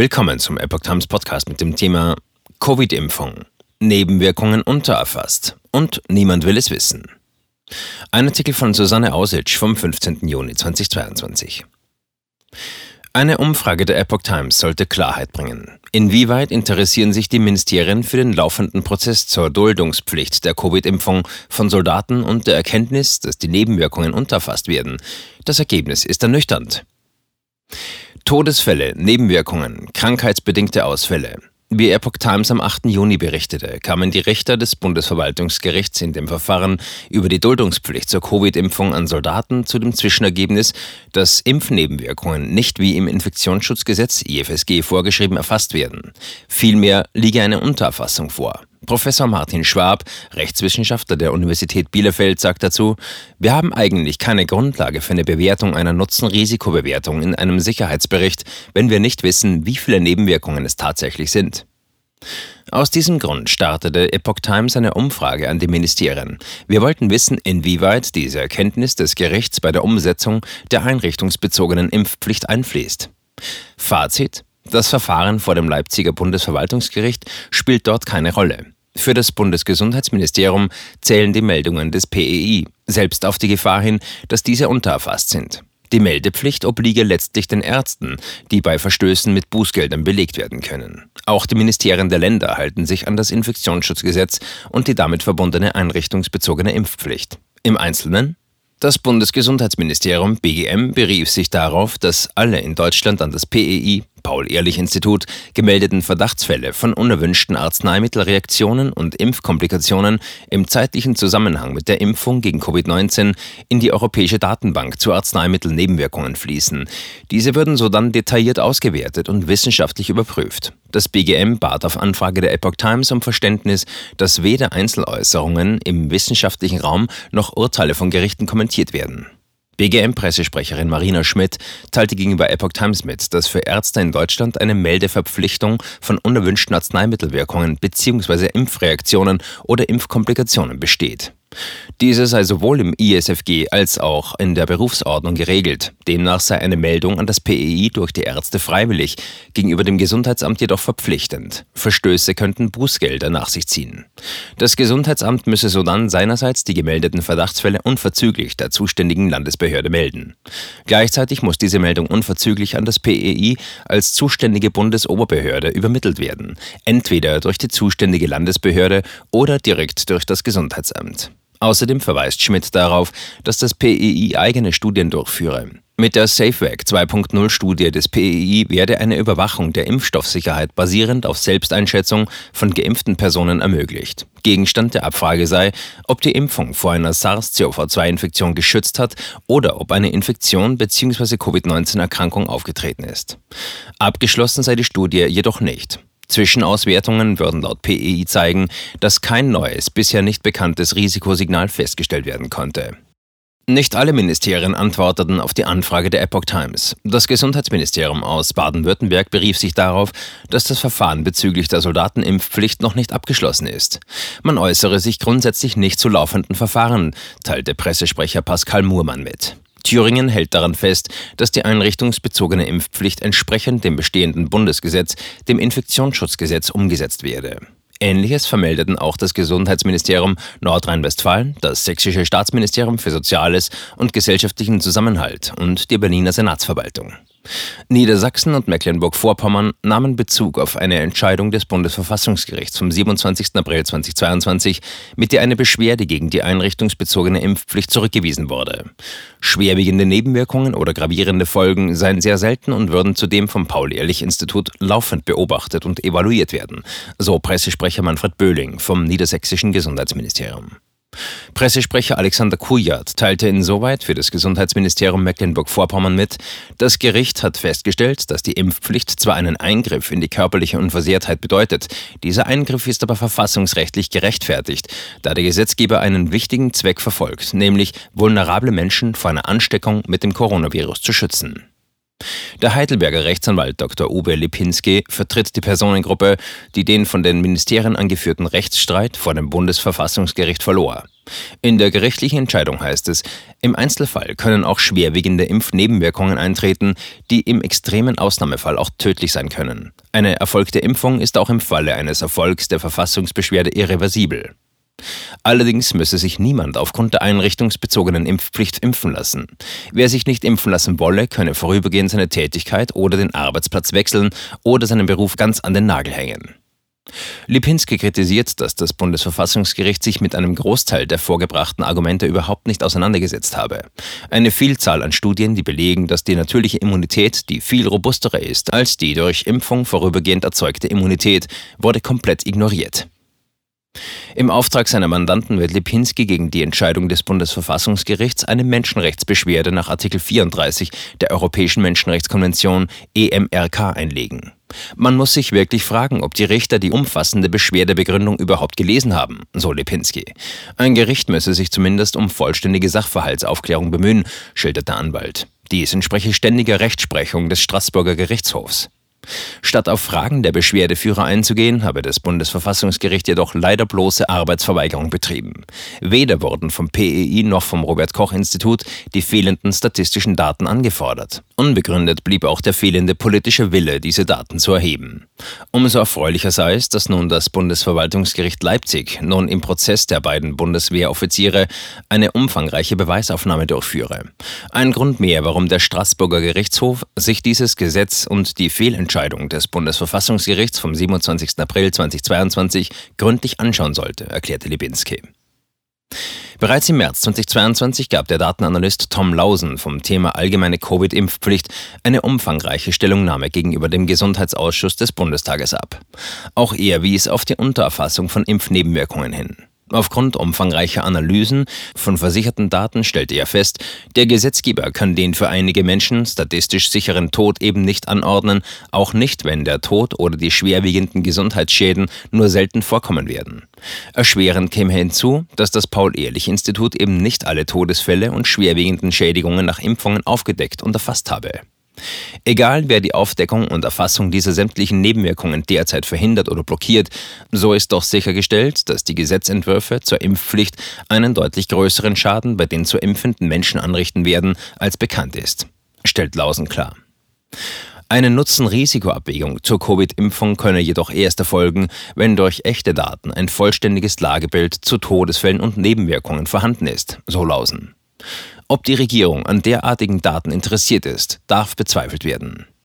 Willkommen zum Epoch Times Podcast mit dem Thema Covid-Impfung. Nebenwirkungen untererfasst und niemand will es wissen. Ein Artikel von Susanne Ausitsch vom 15. Juni 2022. Eine Umfrage der Epoch Times sollte Klarheit bringen. Inwieweit interessieren sich die Ministerien für den laufenden Prozess zur Duldungspflicht der Covid-Impfung von Soldaten und der Erkenntnis, dass die Nebenwirkungen unterfasst werden? Das Ergebnis ist ernüchternd. Todesfälle, Nebenwirkungen, krankheitsbedingte Ausfälle. Wie Epoch Times am 8. Juni berichtete, kamen die Richter des Bundesverwaltungsgerichts in dem Verfahren über die Duldungspflicht zur Covid-Impfung an Soldaten zu dem Zwischenergebnis, dass Impfnebenwirkungen nicht wie im Infektionsschutzgesetz IFSG vorgeschrieben erfasst werden. Vielmehr liege eine Untererfassung vor. Professor Martin Schwab, Rechtswissenschaftler der Universität Bielefeld, sagt dazu, wir haben eigentlich keine Grundlage für eine Bewertung einer Nutzen-Risikobewertung in einem Sicherheitsbericht, wenn wir nicht wissen, wie viele Nebenwirkungen es tatsächlich sind. Aus diesem Grund startete Epoch Times eine Umfrage an die Ministerien. Wir wollten wissen, inwieweit diese Erkenntnis des Gerichts bei der Umsetzung der einrichtungsbezogenen Impfpflicht einfließt. Fazit das Verfahren vor dem Leipziger Bundesverwaltungsgericht spielt dort keine Rolle. Für das Bundesgesundheitsministerium zählen die Meldungen des PEI, selbst auf die Gefahr hin, dass diese untererfasst sind. Die Meldepflicht obliege letztlich den Ärzten, die bei Verstößen mit Bußgeldern belegt werden können. Auch die Ministerien der Länder halten sich an das Infektionsschutzgesetz und die damit verbundene einrichtungsbezogene Impfpflicht. Im Einzelnen das Bundesgesundheitsministerium BGM berief sich darauf, dass alle in Deutschland an das PEI Paul-Ehrlich-Institut gemeldeten Verdachtsfälle von unerwünschten Arzneimittelreaktionen und Impfkomplikationen im zeitlichen Zusammenhang mit der Impfung gegen Covid-19 in die Europäische Datenbank zu Arzneimittelnebenwirkungen fließen. Diese würden so dann detailliert ausgewertet und wissenschaftlich überprüft. Das BGM bat auf Anfrage der Epoch Times um Verständnis, dass weder Einzeläußerungen im wissenschaftlichen Raum noch Urteile von Gerichten kommentiert werden. BGM-Pressesprecherin Marina Schmidt teilte gegenüber Epoch Times mit, dass für Ärzte in Deutschland eine Meldeverpflichtung von unerwünschten Arzneimittelwirkungen bzw. Impfreaktionen oder Impfkomplikationen besteht. Diese sei sowohl im ISFG als auch in der Berufsordnung geregelt. Demnach sei eine Meldung an das PEI durch die Ärzte freiwillig, gegenüber dem Gesundheitsamt jedoch verpflichtend. Verstöße könnten Bußgelder nach sich ziehen. Das Gesundheitsamt müsse sodann seinerseits die gemeldeten Verdachtsfälle unverzüglich der zuständigen Landesbehörde melden. Gleichzeitig muss diese Meldung unverzüglich an das PEI als zuständige Bundesoberbehörde übermittelt werden, entweder durch die zuständige Landesbehörde oder direkt durch das Gesundheitsamt. Außerdem verweist Schmidt darauf, dass das PEI eigene Studien durchführe. Mit der SafeVac 2.0 Studie des PEI werde eine Überwachung der Impfstoffsicherheit basierend auf Selbsteinschätzung von geimpften Personen ermöglicht. Gegenstand der Abfrage sei, ob die Impfung vor einer SARS-CoV-2-Infektion geschützt hat oder ob eine Infektion bzw. Covid-19-Erkrankung aufgetreten ist. Abgeschlossen sei die Studie jedoch nicht. Zwischenauswertungen würden laut PEI zeigen, dass kein neues, bisher nicht bekanntes Risikosignal festgestellt werden konnte. Nicht alle Ministerien antworteten auf die Anfrage der Epoch Times. Das Gesundheitsministerium aus Baden-Württemberg berief sich darauf, dass das Verfahren bezüglich der Soldatenimpfpflicht noch nicht abgeschlossen ist. Man äußere sich grundsätzlich nicht zu laufenden Verfahren, teilte Pressesprecher Pascal Muhrmann mit. Thüringen hält daran fest, dass die einrichtungsbezogene Impfpflicht entsprechend dem bestehenden Bundesgesetz, dem Infektionsschutzgesetz, umgesetzt werde. Ähnliches vermeldeten auch das Gesundheitsministerium Nordrhein-Westfalen, das Sächsische Staatsministerium für Soziales und gesellschaftlichen Zusammenhalt und die Berliner Senatsverwaltung. Niedersachsen und Mecklenburg-Vorpommern nahmen Bezug auf eine Entscheidung des Bundesverfassungsgerichts vom 27. April 2022, mit der eine Beschwerde gegen die einrichtungsbezogene Impfpflicht zurückgewiesen wurde. Schwerwiegende Nebenwirkungen oder gravierende Folgen seien sehr selten und würden zudem vom Paul-Ehrlich-Institut laufend beobachtet und evaluiert werden, so Pressesprecher Manfred Böhling vom Niedersächsischen Gesundheitsministerium. Pressesprecher Alexander Kujat teilte insoweit für das Gesundheitsministerium Mecklenburg-Vorpommern mit, das Gericht hat festgestellt, dass die Impfpflicht zwar einen Eingriff in die körperliche Unversehrtheit bedeutet, dieser Eingriff ist aber verfassungsrechtlich gerechtfertigt, da der Gesetzgeber einen wichtigen Zweck verfolgt, nämlich vulnerable Menschen vor einer Ansteckung mit dem Coronavirus zu schützen. Der Heidelberger Rechtsanwalt Dr. Uwe Lipinski vertritt die Personengruppe, die den von den Ministerien angeführten Rechtsstreit vor dem Bundesverfassungsgericht verlor. In der gerichtlichen Entscheidung heißt es, im Einzelfall können auch schwerwiegende Impfnebenwirkungen eintreten, die im extremen Ausnahmefall auch tödlich sein können. Eine erfolgte Impfung ist auch im Falle eines Erfolgs der Verfassungsbeschwerde irreversibel. Allerdings müsse sich niemand aufgrund der einrichtungsbezogenen Impfpflicht impfen lassen. Wer sich nicht impfen lassen wolle, könne vorübergehend seine Tätigkeit oder den Arbeitsplatz wechseln oder seinen Beruf ganz an den Nagel hängen. Lipinski kritisiert, dass das Bundesverfassungsgericht sich mit einem Großteil der vorgebrachten Argumente überhaupt nicht auseinandergesetzt habe. Eine Vielzahl an Studien, die belegen, dass die natürliche Immunität die viel robustere ist als die durch Impfung vorübergehend erzeugte Immunität, wurde komplett ignoriert. Im Auftrag seiner Mandanten wird Lipinski gegen die Entscheidung des Bundesverfassungsgerichts eine Menschenrechtsbeschwerde nach Artikel 34 der Europäischen Menschenrechtskonvention EMRK einlegen. Man muss sich wirklich fragen, ob die Richter die umfassende Beschwerdebegründung überhaupt gelesen haben, so Lipinski. Ein Gericht müsse sich zumindest um vollständige Sachverhaltsaufklärung bemühen, schildert der Anwalt. Dies entspreche ständiger Rechtsprechung des Straßburger Gerichtshofs. Statt auf Fragen der Beschwerdeführer einzugehen, habe das Bundesverfassungsgericht jedoch leider bloße Arbeitsverweigerung betrieben. Weder wurden vom PEI noch vom Robert Koch Institut die fehlenden statistischen Daten angefordert. Unbegründet blieb auch der fehlende politische Wille, diese Daten zu erheben. Umso erfreulicher sei es, dass nun das Bundesverwaltungsgericht Leipzig nun im Prozess der beiden Bundeswehroffiziere eine umfangreiche Beweisaufnahme durchführe. Ein Grund mehr, warum der Straßburger Gerichtshof sich dieses Gesetz und die Fehlentscheidung Entscheidung des Bundesverfassungsgerichts vom 27. April 2022 gründlich anschauen sollte, erklärte Libinski. Bereits im März 2022 gab der Datenanalyst Tom Lausen vom Thema allgemeine Covid-Impfpflicht eine umfangreiche Stellungnahme gegenüber dem Gesundheitsausschuss des Bundestages ab. Auch er wies auf die Untererfassung von Impfnebenwirkungen hin. Aufgrund umfangreicher Analysen von versicherten Daten stellte er fest, der Gesetzgeber kann den für einige Menschen statistisch sicheren Tod eben nicht anordnen, auch nicht, wenn der Tod oder die schwerwiegenden Gesundheitsschäden nur selten vorkommen werden. Erschwerend käme hinzu, dass das Paul-Ehrlich-Institut eben nicht alle Todesfälle und schwerwiegenden Schädigungen nach Impfungen aufgedeckt und erfasst habe. Egal, wer die Aufdeckung und Erfassung dieser sämtlichen Nebenwirkungen derzeit verhindert oder blockiert, so ist doch sichergestellt, dass die Gesetzentwürfe zur Impfpflicht einen deutlich größeren Schaden bei den zu impfenden Menschen anrichten werden, als bekannt ist, stellt Lausen klar. Eine Nutzen-Risiko-Abwägung zur Covid-Impfung könne jedoch erst erfolgen, wenn durch echte Daten ein vollständiges Lagebild zu Todesfällen und Nebenwirkungen vorhanden ist, so Lausen. Ob die Regierung an derartigen Daten interessiert ist, darf bezweifelt werden.